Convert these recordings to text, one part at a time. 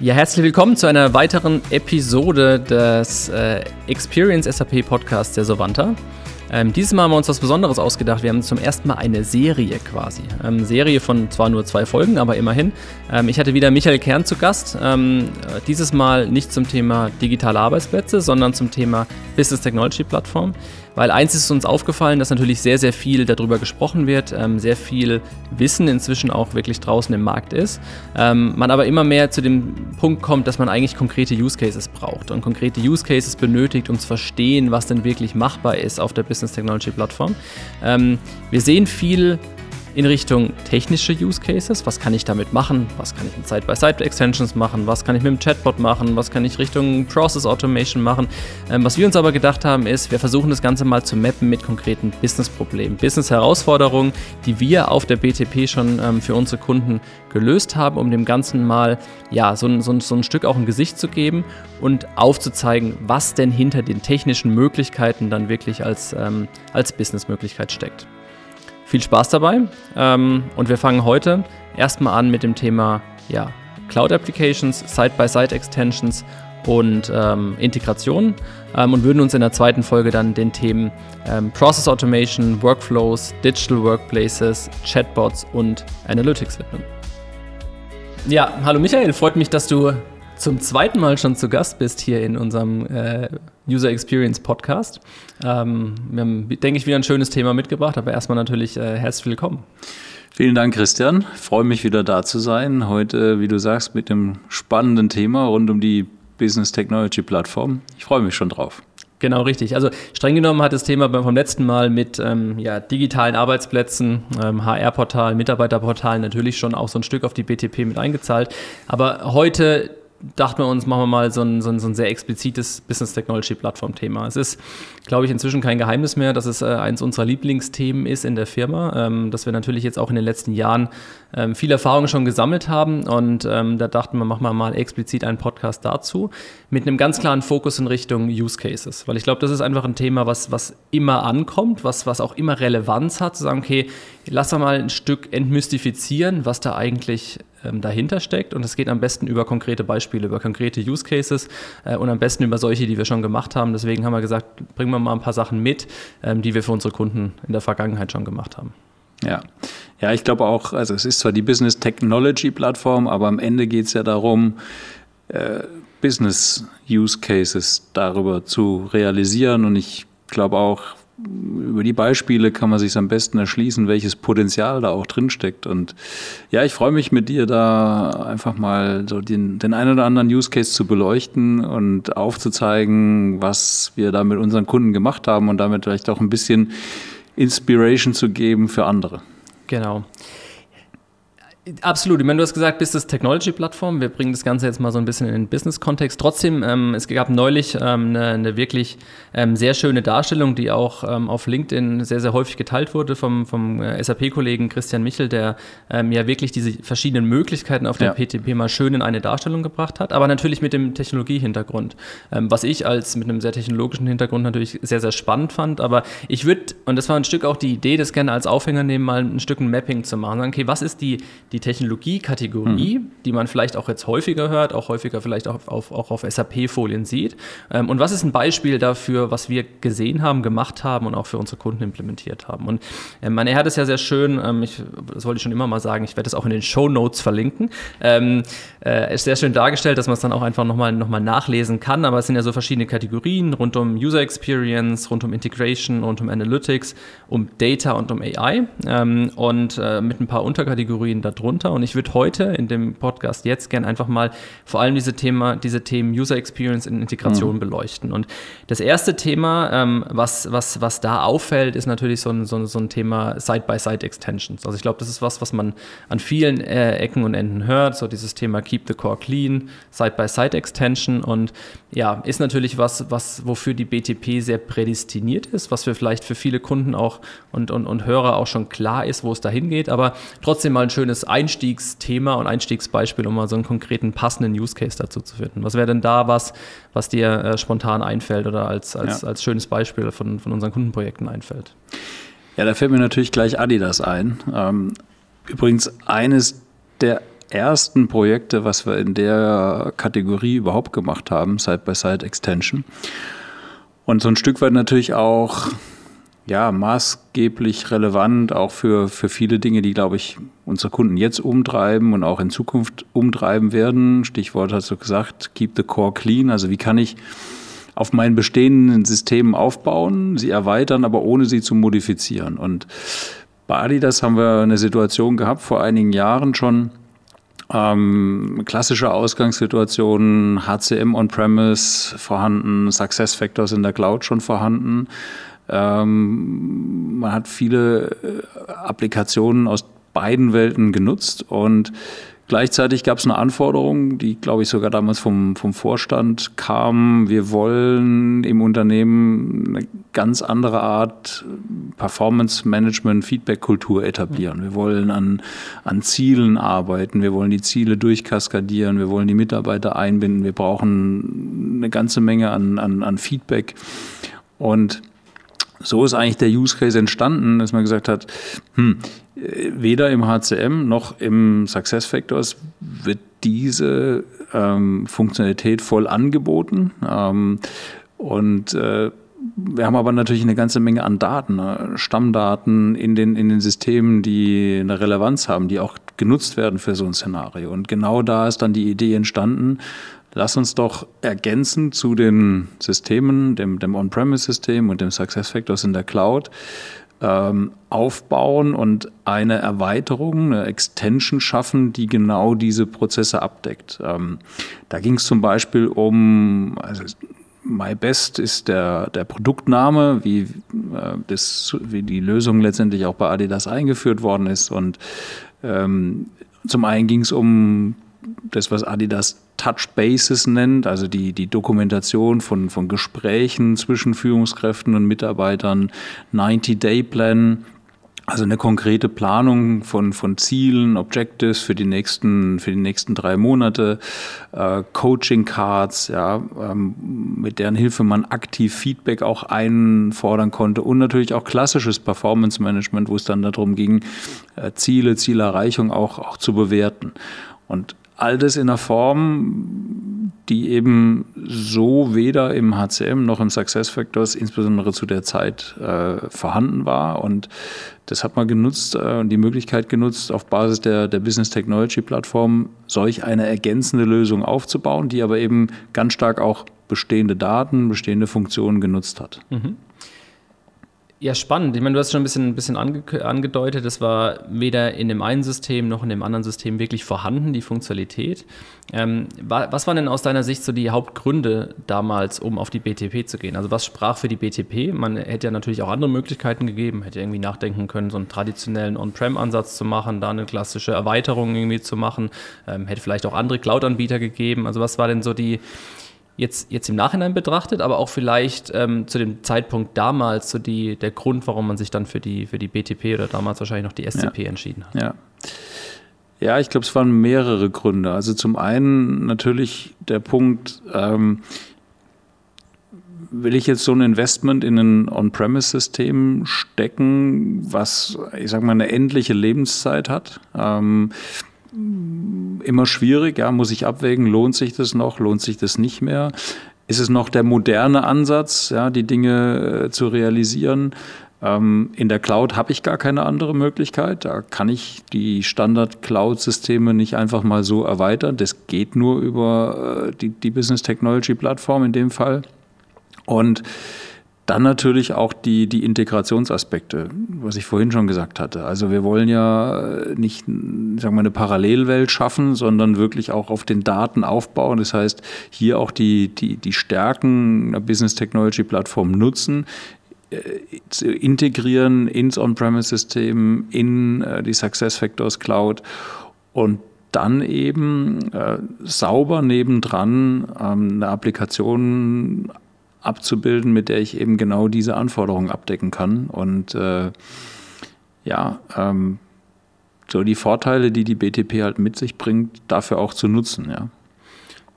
Ja, herzlich willkommen zu einer weiteren Episode des äh, Experience SAP Podcasts der Sovanta. Ähm, dieses Mal haben wir uns was Besonderes ausgedacht. Wir haben zum ersten Mal eine Serie quasi. Ähm, Serie von zwar nur zwei Folgen, aber immerhin. Ähm, ich hatte wieder Michael Kern zu Gast. Ähm, äh, dieses Mal nicht zum Thema digitale Arbeitsplätze, sondern zum Thema Business Technology Plattform. Weil eins ist uns aufgefallen, dass natürlich sehr, sehr viel darüber gesprochen wird, ähm, sehr viel Wissen inzwischen auch wirklich draußen im Markt ist. Ähm, man aber immer mehr zu dem Punkt kommt, dass man eigentlich konkrete Use Cases braucht und konkrete Use Cases benötigt, um zu verstehen, was denn wirklich machbar ist auf der Business Technology Plattform. Ähm, wir sehen viel in Richtung technische Use Cases. Was kann ich damit machen? Was kann ich mit Side-by-Side-Extensions machen? Was kann ich mit dem Chatbot machen? Was kann ich Richtung Process Automation machen? Ähm, was wir uns aber gedacht haben, ist, wir versuchen das Ganze mal zu mappen mit konkreten Business-Problemen, Business-Herausforderungen, die wir auf der BTP schon ähm, für unsere Kunden gelöst haben, um dem Ganzen mal ja, so, so, so ein Stück auch ein Gesicht zu geben und aufzuzeigen, was denn hinter den technischen Möglichkeiten dann wirklich als, ähm, als Business-Möglichkeit steckt. Viel Spaß dabei. Ähm, und wir fangen heute erstmal an mit dem Thema ja, Cloud Applications, Side-by-Side-Extensions und ähm, Integration. Ähm, und würden uns in der zweiten Folge dann den Themen ähm, Process Automation, Workflows, Digital Workplaces, Chatbots und Analytics widmen. Ja, hallo Michael, freut mich, dass du zum zweiten Mal schon zu Gast bist hier in unserem äh, User Experience Podcast. Ähm, wir haben, denke ich, wieder ein schönes Thema mitgebracht, aber erstmal natürlich äh, herzlich willkommen. Vielen Dank, Christian. Ich freue mich wieder da zu sein. Heute, wie du sagst, mit dem spannenden Thema rund um die Business Technology Plattform. Ich freue mich schon drauf. Genau, richtig. Also streng genommen hat das Thema vom letzten Mal mit ähm, ja, digitalen Arbeitsplätzen, ähm, HR-Portal, Mitarbeiterportal natürlich schon auch so ein Stück auf die BTP mit eingezahlt. Aber heute dachten wir uns, machen wir mal so ein, so ein, so ein sehr explizites Business Technology Plattform Thema. Es ist, glaube ich, inzwischen kein Geheimnis mehr, dass es äh, eins unserer Lieblingsthemen ist in der Firma, ähm, dass wir natürlich jetzt auch in den letzten Jahren ähm, viel Erfahrung schon gesammelt haben und ähm, da dachten wir, machen wir mal explizit einen Podcast dazu mit einem ganz klaren Fokus in Richtung Use Cases, weil ich glaube, das ist einfach ein Thema, was, was immer ankommt, was, was auch immer Relevanz hat, zu sagen, okay, lass mal ein Stück entmystifizieren, was da eigentlich ähm, dahinter steckt. Und es geht am besten über konkrete Beispiele, über konkrete Use Cases äh, und am besten über solche, die wir schon gemacht haben. Deswegen haben wir gesagt, bringen wir mal ein paar Sachen mit, ähm, die wir für unsere Kunden in der Vergangenheit schon gemacht haben. Ja, ja, ich glaube auch, also es ist zwar die Business Technology Plattform, aber am Ende geht es ja darum, äh, Business Use Cases darüber zu realisieren. Und ich glaube auch, über die Beispiele kann man sich am besten erschließen, welches Potenzial da auch drin steckt. Und ja, ich freue mich mit dir da einfach mal so den, den einen oder anderen Use Case zu beleuchten und aufzuzeigen, was wir da mit unseren Kunden gemacht haben und damit vielleicht auch ein bisschen Inspiration zu geben für andere. Genau. Absolut. Ich meine, du hast gesagt, Business Technology Plattform. Wir bringen das Ganze jetzt mal so ein bisschen in den Business-Kontext. Trotzdem, ähm, es gab neulich ähm, eine, eine, wirklich ähm, sehr schöne Darstellung, die auch ähm, auf LinkedIn sehr, sehr häufig geteilt wurde vom, vom äh, SAP-Kollegen Christian Michel, der ähm, ja wirklich diese verschiedenen Möglichkeiten auf der ja. PTP mal schön in eine Darstellung gebracht hat, aber natürlich mit dem Technologie-Hintergrund. Ähm, was ich als mit einem sehr technologischen Hintergrund natürlich sehr, sehr spannend fand. Aber ich würde, und das war ein Stück auch die Idee, das gerne als Aufhänger nehmen, mal ein Stück ein Mapping zu machen. Okay, was ist die die Technologiekategorie, mhm. die man vielleicht auch jetzt häufiger hört, auch häufiger vielleicht auch auf, auch auf SAP-Folien sieht. Ähm, und was ist ein Beispiel dafür, was wir gesehen haben, gemacht haben und auch für unsere Kunden implementiert haben? Und ähm, er hat es ja sehr schön, ähm, ich, das wollte ich schon immer mal sagen, ich werde es auch in den Show Notes verlinken. Ähm, äh, ist sehr schön dargestellt, dass man es dann auch einfach nochmal noch mal nachlesen kann. Aber es sind ja so verschiedene Kategorien rund um User Experience, rund um Integration, rund um Analytics, um Data und um AI. Ähm, und äh, mit ein paar Unterkategorien darunter drunter. Und ich würde heute in dem Podcast jetzt gerne einfach mal vor allem diese, Thema, diese Themen User Experience in Integration mhm. beleuchten. Und das erste Thema, ähm, was, was, was da auffällt, ist natürlich so ein, so, so ein Thema Side-by-Side-Extensions. Also ich glaube, das ist was, was man an vielen äh, Ecken und Enden hört, so dieses Thema Keep the Core Clean, Side-by-Side-Extension. Und ja, ist natürlich was, was, wofür die BTP sehr prädestiniert ist, was für vielleicht für viele Kunden auch und, und, und Hörer auch schon klar ist, wo es dahin geht, aber trotzdem mal ein schönes Einstiegsthema und Einstiegsbeispiel, um mal so einen konkreten passenden Use Case dazu zu finden. Was wäre denn da was, was dir äh, spontan einfällt oder als, als, ja. als schönes Beispiel von, von unseren Kundenprojekten einfällt? Ja, da fällt mir natürlich gleich Adidas ein. Ähm, übrigens eines der ersten Projekte, was wir in der Kategorie überhaupt gemacht haben, Side-by-Side-Extension. Und so ein Stück weit natürlich auch ja, maßgeblich relevant, auch für, für viele Dinge, die, glaube ich, unsere Kunden jetzt umtreiben und auch in Zukunft umtreiben werden. Stichwort hast du gesagt, keep the core clean. Also wie kann ich auf meinen bestehenden Systemen aufbauen, sie erweitern, aber ohne sie zu modifizieren. Und bei Adidas haben wir eine Situation gehabt, vor einigen Jahren schon, ähm, klassische Ausgangssituation, HCM on-premise vorhanden, Success Factors in der Cloud schon vorhanden. Ähm, man hat viele äh, Applikationen aus beiden Welten genutzt und Gleichzeitig gab es eine Anforderung, die, glaube ich, sogar damals vom, vom Vorstand kam. Wir wollen im Unternehmen eine ganz andere Art Performance Management, Feedback-Kultur etablieren. Wir wollen an, an Zielen arbeiten. Wir wollen die Ziele durchkaskadieren. Wir wollen die Mitarbeiter einbinden. Wir brauchen eine ganze Menge an, an, an Feedback. Und so ist eigentlich der Use Case entstanden, dass man gesagt hat, hm, weder im HCM noch im Success Factors wird diese ähm, Funktionalität voll angeboten. Ähm, und äh, wir haben aber natürlich eine ganze Menge an Daten, ne? Stammdaten in den, in den Systemen, die eine Relevanz haben, die auch genutzt werden für so ein Szenario. Und genau da ist dann die Idee entstanden, lass uns doch ergänzen zu den Systemen, dem, dem On-Premise-System und dem Success Factors in der Cloud, ähm, aufbauen und eine Erweiterung, eine Extension schaffen, die genau diese Prozesse abdeckt. Ähm, da ging es zum Beispiel um, also MyBest ist der, der Produktname, wie, äh, das, wie die Lösung letztendlich auch bei Adidas eingeführt worden ist. Und ähm, zum einen ging es um das, was Adidas Touch Bases nennt, also die, die Dokumentation von, von Gesprächen zwischen Führungskräften und Mitarbeitern, 90-Day-Plan, also eine konkrete Planung von, von Zielen, Objectives für die nächsten, für die nächsten drei Monate, äh, Coaching Cards, ja, ähm, mit deren Hilfe man aktiv Feedback auch einfordern konnte und natürlich auch klassisches Performance Management, wo es dann darum ging, äh, Ziele, Zielerreichung auch, auch zu bewerten. Und all das in einer Form, die eben so weder im HCM noch im Success Factors, insbesondere zu der Zeit, äh, vorhanden war. Und das hat man genutzt äh, die Möglichkeit genutzt, auf Basis der, der Business Technology Plattform solch eine ergänzende Lösung aufzubauen, die aber eben ganz stark auch bestehende Daten, bestehende Funktionen genutzt hat. Mhm. Ja, spannend. Ich meine, du hast schon ein bisschen, ein bisschen ange angedeutet, es war weder in dem einen System noch in dem anderen System wirklich vorhanden, die Funktionalität. Ähm, was waren denn aus deiner Sicht so die Hauptgründe damals, um auf die BTP zu gehen? Also was sprach für die BTP? Man hätte ja natürlich auch andere Möglichkeiten gegeben, hätte irgendwie nachdenken können, so einen traditionellen On-Prem-Ansatz zu machen, da eine klassische Erweiterung irgendwie zu machen, ähm, hätte vielleicht auch andere Cloud-Anbieter gegeben. Also was war denn so die, jetzt, jetzt im Nachhinein betrachtet, aber auch vielleicht ähm, zu dem Zeitpunkt damals so die, der Grund, warum man sich dann für die, für die BTP oder damals wahrscheinlich noch die SCP ja. entschieden hat. Ja. Ja, ich glaube, es waren mehrere Gründe. Also zum einen natürlich der Punkt, ähm, will ich jetzt so ein Investment in ein On-Premise-System stecken, was, ich sage mal, eine endliche Lebenszeit hat? Ähm, immer schwierig, ja, muss ich abwägen, lohnt sich das noch, lohnt sich das nicht mehr? Ist es noch der moderne Ansatz, ja, die Dinge äh, zu realisieren? Ähm, in der Cloud habe ich gar keine andere Möglichkeit. Da kann ich die Standard-Cloud-Systeme nicht einfach mal so erweitern. Das geht nur über äh, die, die Business Technology Plattform in dem Fall. Und dann natürlich auch die, die Integrationsaspekte, was ich vorhin schon gesagt hatte. Also wir wollen ja nicht sagen wir, eine Parallelwelt schaffen, sondern wirklich auch auf den Daten aufbauen. Das heißt, hier auch die, die, die Stärken einer Business Technology Plattform nutzen, äh, integrieren ins On-Premise-System, in äh, die SuccessFactors Cloud und dann eben äh, sauber nebendran ähm, eine Applikation abzubilden, mit der ich eben genau diese Anforderungen abdecken kann. Und äh, ja, ähm, so die Vorteile, die die BTP halt mit sich bringt, dafür auch zu nutzen, ja.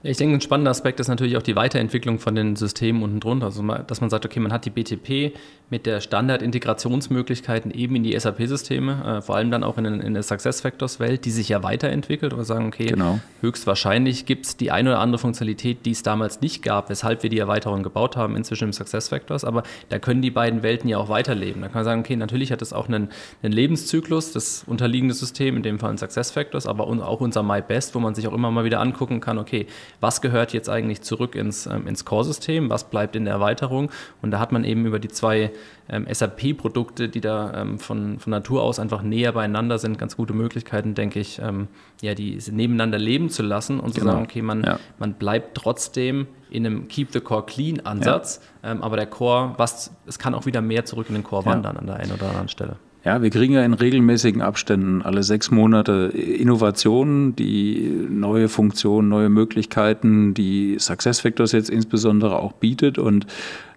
Ich denke, ein spannender Aspekt ist natürlich auch die Weiterentwicklung von den Systemen unten drunter. Also, dass man sagt, okay, man hat die BTP mit der Standardintegrationsmöglichkeiten eben in die SAP-Systeme, äh, vor allem dann auch in, in der SuccessFactors-Welt, die sich ja weiterentwickelt oder sagen, okay, genau. höchstwahrscheinlich gibt es die eine oder andere Funktionalität, die es damals nicht gab, weshalb wir die Erweiterung gebaut haben, inzwischen im SuccessFactors, aber da können die beiden Welten ja auch weiterleben. Da kann man sagen, okay, natürlich hat es auch einen, einen Lebenszyklus, das unterliegende System, in dem Fall ein SuccessFactors, aber auch unser MyBest, wo man sich auch immer mal wieder angucken kann, okay, was gehört jetzt eigentlich zurück ins, ähm, ins Core-System, was bleibt in der Erweiterung und da hat man eben über die zwei ähm, SAP-Produkte, die da ähm, von, von Natur aus einfach näher beieinander sind, ganz gute Möglichkeiten, denke ich, ähm, ja, die nebeneinander leben zu lassen und genau. zu sagen, okay, man, ja. man bleibt trotzdem in einem Keep the Core Clean Ansatz, ja. ähm, aber der Core, was, es kann auch wieder mehr zurück in den Core ja. wandern an der einen oder anderen Stelle. Ja, wir kriegen ja in regelmäßigen Abständen alle sechs Monate Innovationen, die neue Funktionen, neue Möglichkeiten, die SuccessFactors jetzt insbesondere auch bietet und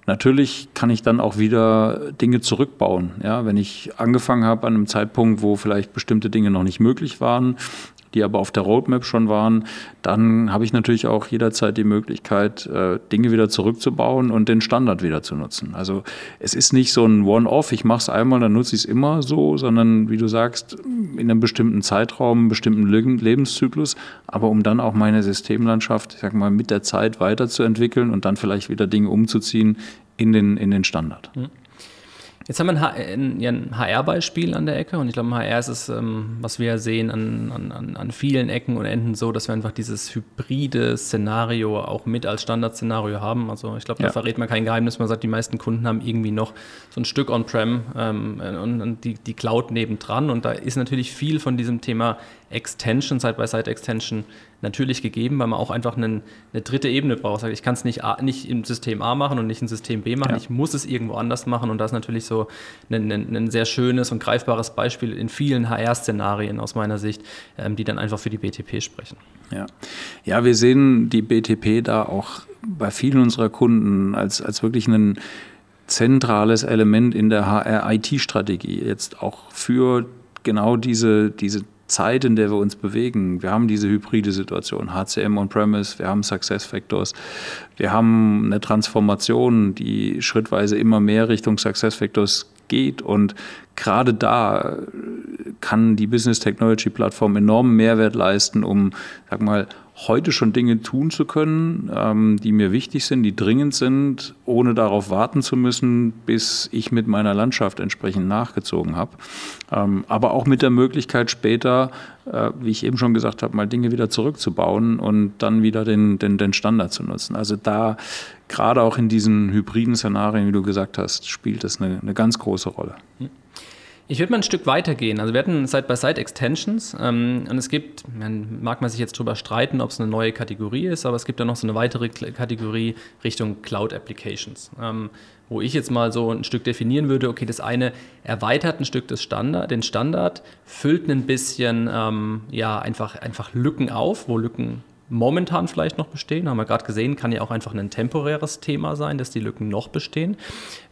Natürlich kann ich dann auch wieder Dinge zurückbauen. Ja, wenn ich angefangen habe an einem Zeitpunkt, wo vielleicht bestimmte Dinge noch nicht möglich waren, die aber auf der Roadmap schon waren, dann habe ich natürlich auch jederzeit die Möglichkeit, äh, Dinge wieder zurückzubauen und den Standard wieder zu nutzen. Also es ist nicht so ein One-Off, ich mache es einmal, dann nutze ich es immer so, sondern wie du sagst, in einem bestimmten Zeitraum, einem bestimmten Lebenszyklus, aber um dann auch meine Systemlandschaft, ich sag mal, mit der Zeit weiterzuentwickeln und dann vielleicht wieder Dinge umzuziehen in den, in den Standard. Mhm. Jetzt haben wir ein, HR-Beispiel an der Ecke und ich glaube, im HR ist es, ähm, was wir sehen an, an, an vielen Ecken und Enden so, dass wir einfach dieses hybride Szenario auch mit als Standardszenario haben. Also ich glaube, da ja. verrät man kein Geheimnis. Man sagt, die meisten Kunden haben irgendwie noch so ein Stück On-Prem ähm, und, und die, die Cloud nebendran und da ist natürlich viel von diesem Thema Extension, Side-by-Side-Extension natürlich gegeben, weil man auch einfach einen, eine dritte Ebene braucht. Ich kann es nicht, nicht im System A machen und nicht im System B machen, ja. ich muss es irgendwo anders machen und das ist natürlich so ein, ein, ein sehr schönes und greifbares Beispiel in vielen HR-Szenarien aus meiner Sicht, ähm, die dann einfach für die BTP sprechen. Ja. ja, wir sehen die BTP da auch bei vielen unserer Kunden als, als wirklich ein zentrales Element in der HR-IT-Strategie, jetzt auch für genau diese, diese Zeit, in der wir uns bewegen. Wir haben diese hybride Situation, HCM on-premise, wir haben Success Factors, wir haben eine Transformation, die schrittweise immer mehr Richtung Success Factors geht. Und gerade da kann die Business Technology Plattform enormen Mehrwert leisten, um, sag mal, heute schon Dinge tun zu können, ähm, die mir wichtig sind, die dringend sind, ohne darauf warten zu müssen, bis ich mit meiner Landschaft entsprechend nachgezogen habe. Ähm, aber auch mit der Möglichkeit später, äh, wie ich eben schon gesagt habe, mal Dinge wieder zurückzubauen und dann wieder den, den, den Standard zu nutzen. Also da gerade auch in diesen hybriden Szenarien, wie du gesagt hast, spielt das eine, eine ganz große Rolle. Hm. Ich würde mal ein Stück weiter gehen. Also wir hatten Side-by-Side-Extensions ähm, und es gibt, man, mag man sich jetzt darüber streiten, ob es eine neue Kategorie ist, aber es gibt da noch so eine weitere Kategorie Richtung Cloud Applications, ähm, wo ich jetzt mal so ein Stück definieren würde, okay, das eine erweitert ein Stück des Standard, den Standard, füllt ein bisschen ähm, ja, einfach, einfach Lücken auf, wo Lücken momentan vielleicht noch bestehen. Haben wir gerade gesehen, kann ja auch einfach ein temporäres Thema sein, dass die Lücken noch bestehen.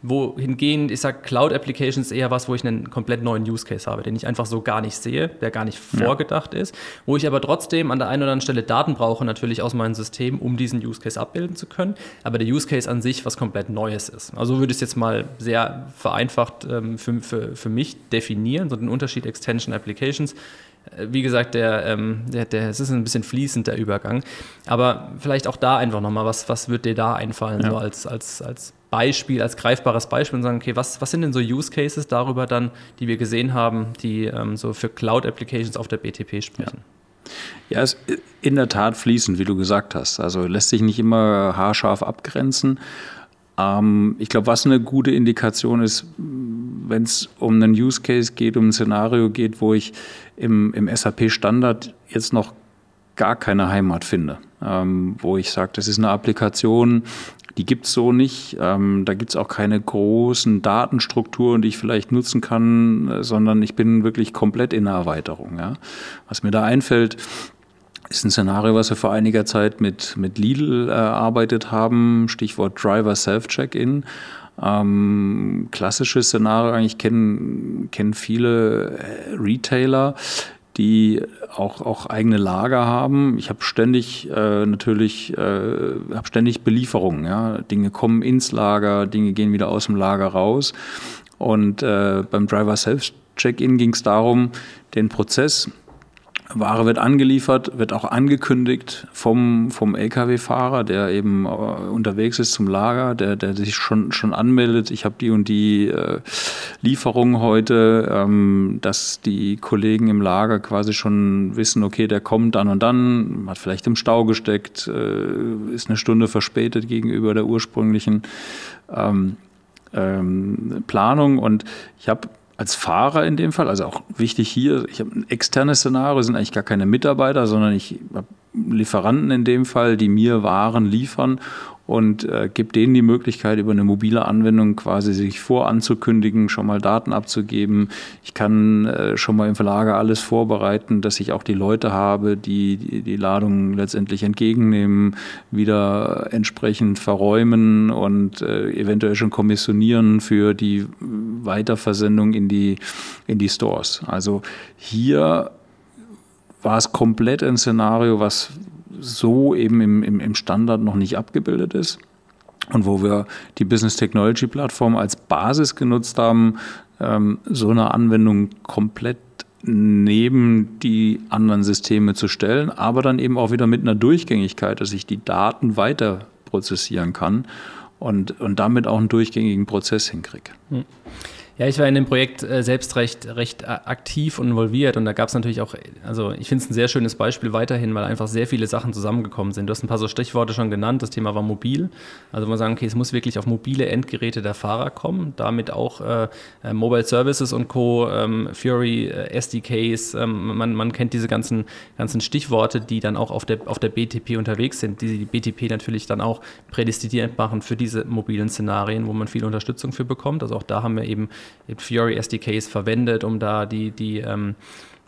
Wohingehend, ich sage, Cloud Applications eher was, wo ich einen komplett neuen Use Case habe, den ich einfach so gar nicht sehe, der gar nicht ja. vorgedacht ist, wo ich aber trotzdem an der einen oder anderen Stelle Daten brauche, natürlich aus meinem System, um diesen Use Case abbilden zu können, aber der Use Case an sich was komplett Neues ist. Also würde ich es jetzt mal sehr vereinfacht ähm, für, für, für mich definieren, so den Unterschied Extension Applications wie gesagt, der, ähm, der, der, es ist ein bisschen fließend, der Übergang. Aber vielleicht auch da einfach nochmal, was, was wird dir da einfallen, ja. so als, als, als Beispiel, als greifbares Beispiel und sagen, okay, was, was sind denn so Use Cases darüber dann, die wir gesehen haben, die ähm, so für Cloud Applications auf der BTP sprechen? Ja. ja, es ist in der Tat fließend, wie du gesagt hast. Also lässt sich nicht immer haarscharf abgrenzen. Ähm, ich glaube, was eine gute Indikation ist, wenn es um einen Use Case geht, um ein Szenario geht, wo ich im, im SAP-Standard jetzt noch gar keine Heimat finde, ähm, wo ich sage, das ist eine Applikation, die gibt es so nicht. Ähm, da gibt es auch keine großen Datenstrukturen, die ich vielleicht nutzen kann, äh, sondern ich bin wirklich komplett in der Erweiterung. Ja. Was mir da einfällt, ist ein Szenario, was wir vor einiger Zeit mit, mit Lidl erarbeitet haben, Stichwort Driver Self-Check-In. Ähm, klassisches Szenario, eigentlich kennen, kennen viele äh, Retailer, die auch, auch eigene Lager haben. Ich habe ständig äh, natürlich äh, habe ständig Belieferungen. Ja? Dinge kommen ins Lager, Dinge gehen wieder aus dem Lager raus. Und äh, beim Driver Self Check-in ging es darum, den Prozess Ware wird angeliefert, wird auch angekündigt vom, vom Lkw-Fahrer, der eben äh, unterwegs ist zum Lager, der, der sich schon, schon anmeldet, ich habe die und die äh, Lieferung heute, ähm, dass die Kollegen im Lager quasi schon wissen, okay, der kommt dann und dann, hat vielleicht im Stau gesteckt, äh, ist eine Stunde verspätet gegenüber der ursprünglichen ähm, ähm, Planung. Und ich habe als Fahrer in dem Fall, also auch wichtig hier, ich habe ein externes Szenario, sind eigentlich gar keine Mitarbeiter, sondern ich habe Lieferanten in dem Fall, die mir Waren liefern und äh, gibt denen die Möglichkeit, über eine mobile Anwendung quasi sich voranzukündigen, schon mal Daten abzugeben. Ich kann äh, schon mal im Verlager alles vorbereiten, dass ich auch die Leute habe, die die, die Ladung letztendlich entgegennehmen, wieder entsprechend verräumen und äh, eventuell schon kommissionieren für die Weiterversendung in die, in die Stores. Also hier war es komplett ein Szenario, was so eben im, im, im Standard noch nicht abgebildet ist und wo wir die Business Technology Plattform als Basis genutzt haben, ähm, so eine Anwendung komplett neben die anderen Systeme zu stellen, aber dann eben auch wieder mit einer Durchgängigkeit, dass ich die Daten weiter prozessieren kann und, und damit auch einen durchgängigen Prozess hinkriege. Hm. Ja, ich war in dem Projekt äh, selbst recht, recht äh, aktiv und involviert und da gab es natürlich auch, also ich finde es ein sehr schönes Beispiel weiterhin, weil einfach sehr viele Sachen zusammengekommen sind. Du hast ein paar so Stichworte schon genannt, das Thema war mobil. Also man sagen, okay, es muss wirklich auf mobile Endgeräte der Fahrer kommen, damit auch äh, äh Mobile Services und Co., ähm, Fury, äh, SDKs, ähm, man, man kennt diese ganzen, ganzen Stichworte, die dann auch auf der, auf der BTP unterwegs sind, die die BTP natürlich dann auch prädestiniert machen für diese mobilen Szenarien, wo man viel Unterstützung für bekommt. Also auch da haben wir eben Fury SDKs verwendet, um da die, die ähm,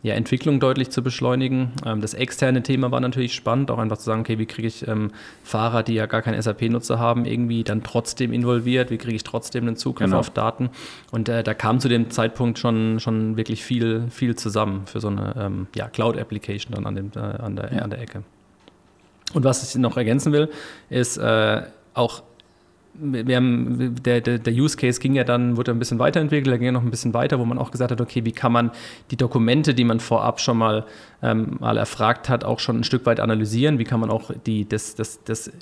ja, Entwicklung deutlich zu beschleunigen. Ähm, das externe Thema war natürlich spannend, auch einfach zu sagen, okay, wie kriege ich ähm, Fahrer, die ja gar keinen SAP-Nutzer haben, irgendwie dann trotzdem involviert, wie kriege ich trotzdem einen Zugriff genau. auf Daten. Und äh, da kam zu dem Zeitpunkt schon, schon wirklich viel, viel zusammen für so eine ähm, ja, Cloud-Application dann an, dem, äh, an, der, ja. an der Ecke. Und was ich noch ergänzen will, ist äh, auch wir haben, der, der, der, Use Case ging ja dann, wurde ein bisschen weiterentwickelt, er ging ja noch ein bisschen weiter, wo man auch gesagt hat, okay, wie kann man die Dokumente, die man vorab schon mal, ähm, mal erfragt hat, auch schon ein Stück weit analysieren, wie kann man auch die, das, das, das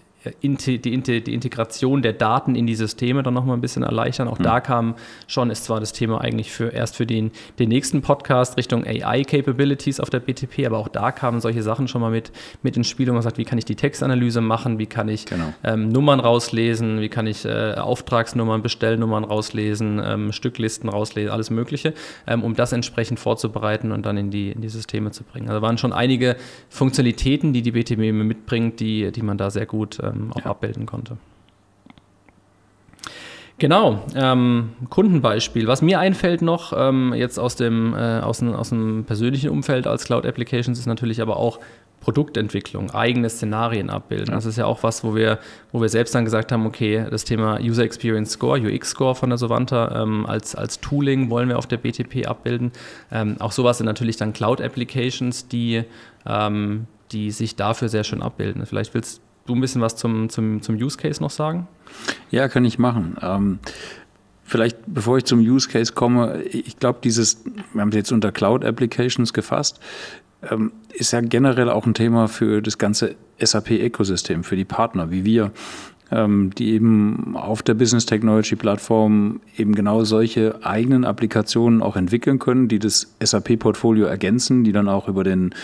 die, die, Integration der Daten in die Systeme dann nochmal ein bisschen erleichtern. Auch mhm. da kam schon, ist zwar das Thema eigentlich für erst für den, den nächsten Podcast Richtung AI-Capabilities auf der BTP, aber auch da kamen solche Sachen schon mal mit, mit ins Spiel, wo man sagt, wie kann ich die Textanalyse machen, wie kann ich genau. ähm, Nummern rauslesen, wie kann ich äh, Auftragsnummern, Bestellnummern rauslesen, ähm, Stücklisten rauslesen, alles Mögliche, ähm, um das entsprechend vorzubereiten und dann in die, in die Systeme zu bringen. Also waren schon einige Funktionalitäten, die die BTP mitbringt, die, die man da sehr gut ähm, ähm, auch ja. abbilden konnte. Genau, ähm, Kundenbeispiel. Was mir einfällt noch, ähm, jetzt aus dem, äh, aus, dem, aus dem persönlichen Umfeld als Cloud Applications, ist natürlich aber auch Produktentwicklung, eigene Szenarien abbilden. Ja. Das ist ja auch was, wo wir, wo wir selbst dann gesagt haben, okay, das Thema User Experience Score, UX Score von der Sovanta ähm, als, als Tooling wollen wir auf der BTP abbilden. Ähm, auch sowas sind natürlich dann Cloud Applications, die, ähm, die sich dafür sehr schön abbilden. Vielleicht willst du ein bisschen was zum, zum, zum Use Case noch sagen? Ja, kann ich machen. Ähm, vielleicht, bevor ich zum Use Case komme, ich glaube, dieses, wir haben es jetzt unter Cloud Applications gefasst, ähm, ist ja generell auch ein Thema für das ganze SAP-Ökosystem, für die Partner wie wir, ähm, die eben auf der Business Technology Plattform eben genau solche eigenen Applikationen auch entwickeln können, die das SAP-Portfolio ergänzen, die dann auch über den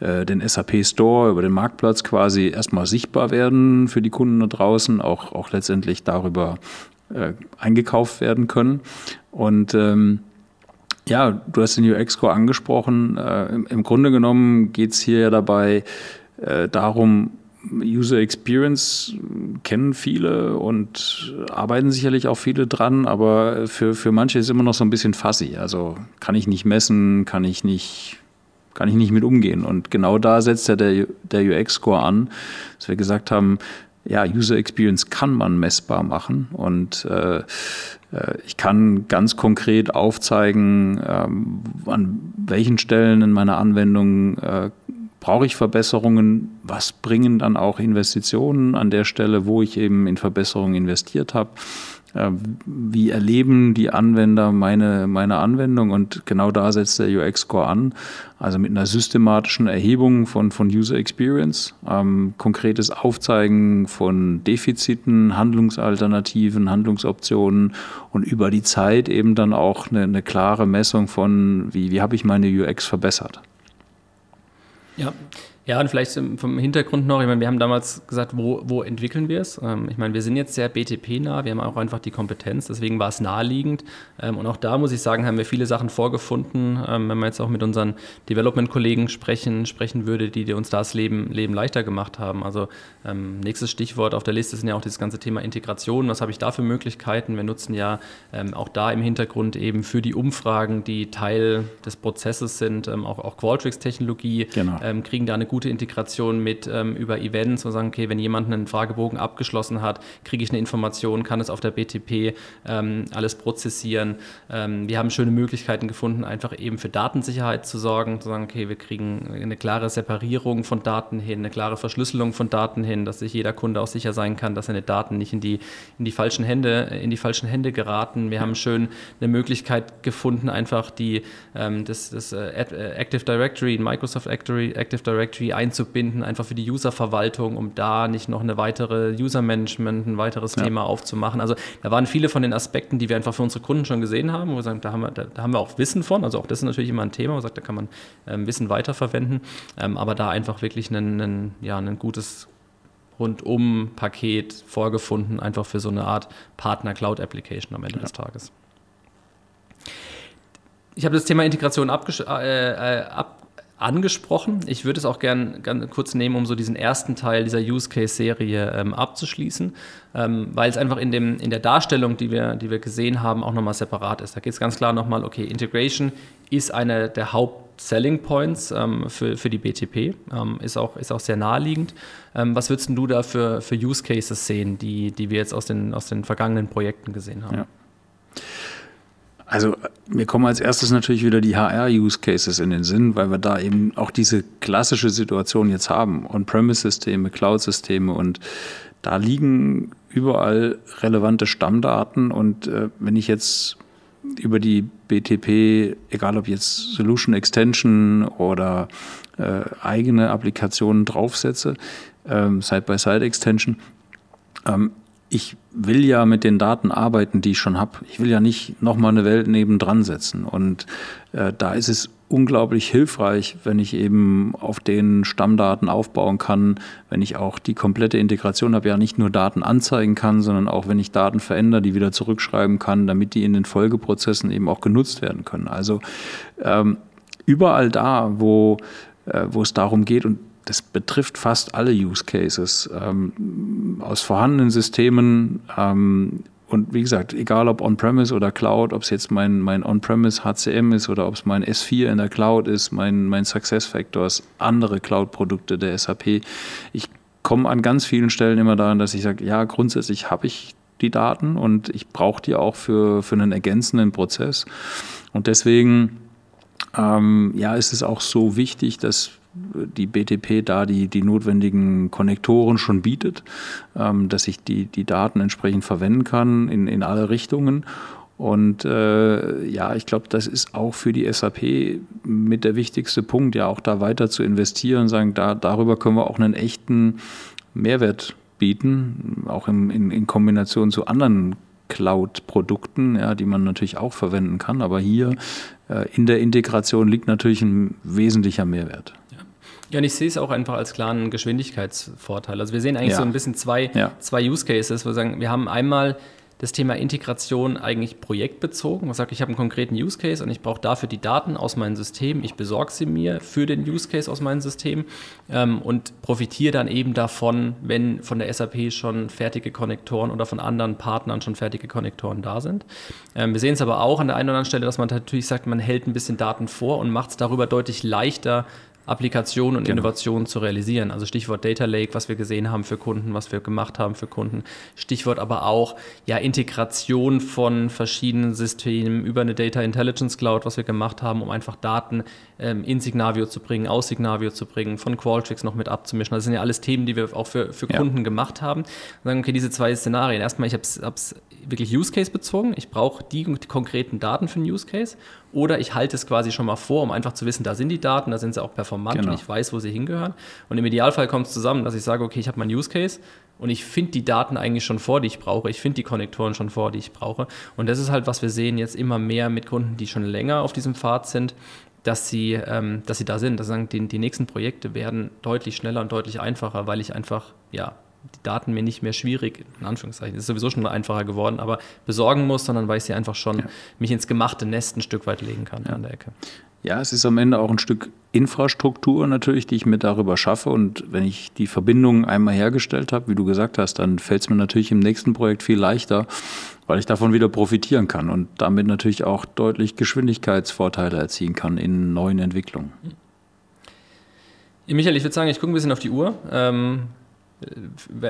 den SAP Store, über den Marktplatz quasi erstmal sichtbar werden für die Kunden da draußen, auch, auch letztendlich darüber äh, eingekauft werden können. Und ähm, ja, du hast den UX-Core angesprochen. Äh, im, im, Grunde genommen geht es hier ja dabei äh, darum, User Experience kennen viele und arbeiten sicherlich auch viele dran, aber für, für manche ist immer noch so ein bisschen fuzzy. Also kann ich nicht messen, kann ich nicht kann ich nicht mit umgehen. Und genau da setzt ja der, der UX-Score an, dass wir gesagt haben, ja, User Experience kann man messbar machen und äh, äh, ich kann ganz konkret aufzeigen, ähm, an welchen Stellen in meiner Anwendung äh, brauche ich Verbesserungen, was bringen dann auch Investitionen an der Stelle, wo ich eben in Verbesserungen investiert habe. Äh, wie erleben die Anwender meine, meine Anwendung? Und genau da setzt der UX-Score an. Also mit einer systematischen Erhebung von, von User Experience, ähm, konkretes Aufzeigen von Defiziten, Handlungsalternativen, Handlungsoptionen und über die Zeit eben dann auch eine, eine klare Messung von, wie, wie habe ich meine UX verbessert. Ja, ja, und vielleicht vom Hintergrund noch, ich meine, wir haben damals gesagt, wo, wo entwickeln wir es? Ähm, ich meine, wir sind jetzt sehr BTP-nah, wir haben auch einfach die Kompetenz, deswegen war es naheliegend. Ähm, und auch da muss ich sagen, haben wir viele Sachen vorgefunden, ähm, wenn man jetzt auch mit unseren Development-Kollegen sprechen, sprechen würde, die, die uns das Leben, Leben leichter gemacht haben. Also nächstes Stichwort auf der Liste sind ja auch das ganze Thema Integration. Was habe ich da für Möglichkeiten? Wir nutzen ja auch da im Hintergrund eben für die Umfragen, die Teil des Prozesses sind, auch, auch Qualtrics-Technologie, genau. kriegen da eine gute gute Integration mit ähm, über Events und sagen, okay, wenn jemand einen Fragebogen abgeschlossen hat, kriege ich eine Information, kann es auf der BTP ähm, alles prozessieren. Ähm, wir haben schöne Möglichkeiten gefunden, einfach eben für Datensicherheit zu sorgen, zu sagen, okay, wir kriegen eine klare Separierung von Daten hin, eine klare Verschlüsselung von Daten hin, dass sich jeder Kunde auch sicher sein kann, dass seine Daten nicht in die, in die falschen Hände, in die falschen Hände geraten. Wir haben schön eine Möglichkeit gefunden, einfach die, ähm, das, das äh, Active Directory, Microsoft Active Directory irgendwie einzubinden, einfach für die Userverwaltung, um da nicht noch eine weitere User-Management, ein weiteres ja. Thema aufzumachen. Also da waren viele von den Aspekten, die wir einfach für unsere Kunden schon gesehen haben, wo wir sagen, da haben wir, da, da haben wir auch Wissen von. Also auch das ist natürlich immer ein Thema, wo man sagt, da kann man ähm, Wissen weiterverwenden. Ähm, aber da einfach wirklich ein, ein, ja, ein gutes Rundum-Paket vorgefunden, einfach für so eine Art Partner-Cloud-Application am Ende ja. des Tages. Ich habe das Thema Integration äh, äh, ab, angesprochen. Ich würde es auch gerne ganz kurz nehmen, um so diesen ersten Teil dieser Use Case Serie ähm, abzuschließen, ähm, weil es einfach in, dem, in der Darstellung, die wir, die wir gesehen haben, auch nochmal separat ist. Da geht es ganz klar nochmal, okay, Integration ist einer der Haupt-Selling Points ähm, für, für die BTP, ähm, ist, auch, ist auch sehr naheliegend. Ähm, was würdest du da für, für Use Cases sehen, die, die wir jetzt aus den, aus den vergangenen Projekten gesehen haben? Ja. Also mir kommen als erstes natürlich wieder die HR-Use-Cases in den Sinn, weil wir da eben auch diese klassische Situation jetzt haben. On-Premise-Systeme, Cloud-Systeme und da liegen überall relevante Stammdaten und äh, wenn ich jetzt über die BTP, egal ob jetzt Solution Extension oder äh, eigene Applikationen draufsetze, ähm, Side-by-Side-Extension, ähm, ich will ja mit den Daten arbeiten, die ich schon habe. Ich will ja nicht nochmal eine Welt nebendran setzen. Und äh, da ist es unglaublich hilfreich, wenn ich eben auf den Stammdaten aufbauen kann, wenn ich auch die komplette Integration habe, ja nicht nur Daten anzeigen kann, sondern auch wenn ich Daten verändere, die wieder zurückschreiben kann, damit die in den Folgeprozessen eben auch genutzt werden können. Also ähm, überall da, wo, äh, wo es darum geht und das betrifft fast alle Use Cases ähm, aus vorhandenen Systemen. Ähm, und wie gesagt, egal ob On-Premise oder Cloud, ob es jetzt mein, mein On-Premise HCM ist oder ob es mein S4 in der Cloud ist, mein, mein Success Factors, andere Cloud-Produkte der SAP. Ich komme an ganz vielen Stellen immer daran, dass ich sage, ja, grundsätzlich habe ich die Daten und ich brauche die auch für, für einen ergänzenden Prozess. Und deswegen ähm, ja, ist es auch so wichtig, dass die BTP da die, die notwendigen Konnektoren schon bietet, ähm, dass ich die, die Daten entsprechend verwenden kann in, in alle Richtungen. Und äh, ja, ich glaube, das ist auch für die SAP mit der wichtigste Punkt, ja auch da weiter zu investieren, sagen, da, darüber können wir auch einen echten Mehrwert bieten, auch im, in, in Kombination zu anderen Cloud-Produkten, ja, die man natürlich auch verwenden kann. Aber hier äh, in der Integration liegt natürlich ein wesentlicher Mehrwert. Ja, und ich sehe es auch einfach als klaren Geschwindigkeitsvorteil. Also wir sehen eigentlich ja. so ein bisschen zwei, ja. zwei Use Cases, wo wir sagen, wir haben einmal das Thema Integration eigentlich projektbezogen. Man sagt, ich habe einen konkreten Use Case und ich brauche dafür die Daten aus meinem System. Ich besorge sie mir für den Use Case aus meinem System ähm, und profitiere dann eben davon, wenn von der SAP schon fertige Konnektoren oder von anderen Partnern schon fertige Konnektoren da sind. Ähm, wir sehen es aber auch an der einen oder anderen Stelle, dass man natürlich sagt, man hält ein bisschen Daten vor und macht es darüber deutlich leichter, Applikationen und genau. Innovationen zu realisieren. Also Stichwort Data Lake, was wir gesehen haben für Kunden, was wir gemacht haben für Kunden. Stichwort aber auch ja, Integration von verschiedenen Systemen über eine Data Intelligence Cloud, was wir gemacht haben, um einfach Daten ähm, in Signavio zu bringen, aus Signavio zu bringen, von Qualtrics noch mit abzumischen. Das sind ja alles Themen, die wir auch für, für ja. Kunden gemacht haben. Und sagen, okay, diese zwei Szenarien. Erstmal, ich habe es wirklich Use Case bezogen. Ich brauche die, die konkreten Daten für einen Use Case oder ich halte es quasi schon mal vor, um einfach zu wissen, da sind die Daten, da sind sie auch performant genau. und ich weiß, wo sie hingehören. Und im Idealfall kommt es zusammen, dass ich sage, okay, ich habe meinen Use Case und ich finde die Daten eigentlich schon vor, die ich brauche. Ich finde die Konnektoren schon vor, die ich brauche. Und das ist halt, was wir sehen jetzt immer mehr mit Kunden, die schon länger auf diesem Pfad sind, dass sie, ähm, dass sie da sind. Das sagen, die, die nächsten Projekte werden deutlich schneller und deutlich einfacher, weil ich einfach ja, die Daten mir nicht mehr schwierig, in Anführungszeichen, ist sowieso schon einfacher geworden, aber besorgen muss, sondern weil ich sie einfach schon ja. mich ins gemachte Nest ein Stück weit legen kann ja. an der Ecke. Ja, es ist am Ende auch ein Stück Infrastruktur natürlich, die ich mir darüber schaffe. Und wenn ich die Verbindung einmal hergestellt habe, wie du gesagt hast, dann fällt es mir natürlich im nächsten Projekt viel leichter, weil ich davon wieder profitieren kann und damit natürlich auch deutlich Geschwindigkeitsvorteile erzielen kann in neuen Entwicklungen. Michael, ich würde sagen, ich gucke ein bisschen auf die Uhr. Ähm,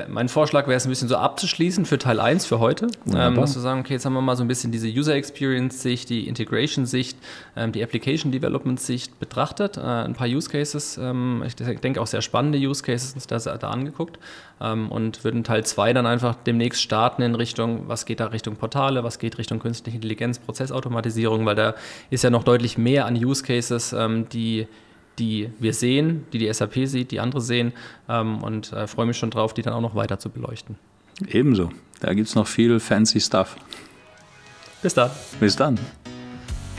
mein Vorschlag wäre es ein bisschen so abzuschließen für Teil 1 für heute. Ähm, dass wir sagen, okay, jetzt haben wir mal so ein bisschen diese User Experience-Sicht, die Integration-Sicht, ähm, die Application Development-Sicht betrachtet. Äh, ein paar Use Cases, ähm, ich denke auch sehr spannende Use Cases uns da, da angeguckt ähm, und würden Teil 2 dann einfach demnächst starten in Richtung, was geht da Richtung Portale, was geht Richtung künstliche Intelligenz, Prozessautomatisierung, weil da ist ja noch deutlich mehr an Use Cases, ähm, die die wir sehen, die die SAP sieht, die andere sehen ähm, und äh, freue mich schon drauf, die dann auch noch weiter zu beleuchten. Ebenso. Da gibt es noch viel fancy Stuff. Bis dann. Bis dann.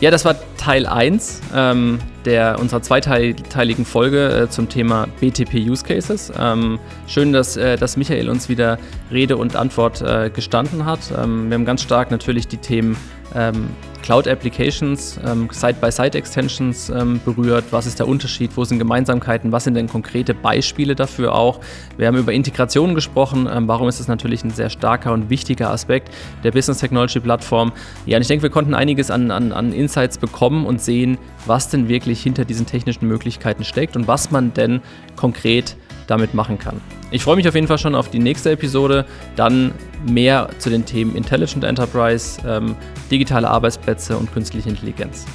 Ja, das war Teil 1 ähm, der, unserer zweiteiligen Folge äh, zum Thema BTP Use Cases. Ähm, schön, dass, äh, dass Michael uns wieder Rede und Antwort äh, gestanden hat. Ähm, wir haben ganz stark natürlich die Themen ähm, Cloud Applications, ähm, Side-by-Side-Extensions ähm, berührt. Was ist der Unterschied? Wo sind Gemeinsamkeiten? Was sind denn konkrete Beispiele dafür auch? Wir haben über Integration gesprochen. Ähm, warum ist das natürlich ein sehr starker und wichtiger Aspekt der Business Technology Plattform? Ja, und ich denke, wir konnten einiges an, an, an Insights bekommen und sehen, was denn wirklich hinter diesen technischen Möglichkeiten steckt und was man denn konkret damit machen kann. Ich freue mich auf jeden Fall schon auf die nächste Episode. Dann mehr zu den Themen Intelligent Enterprise, ähm, digitale Arbeitsplätze und künstliche Intelligenz.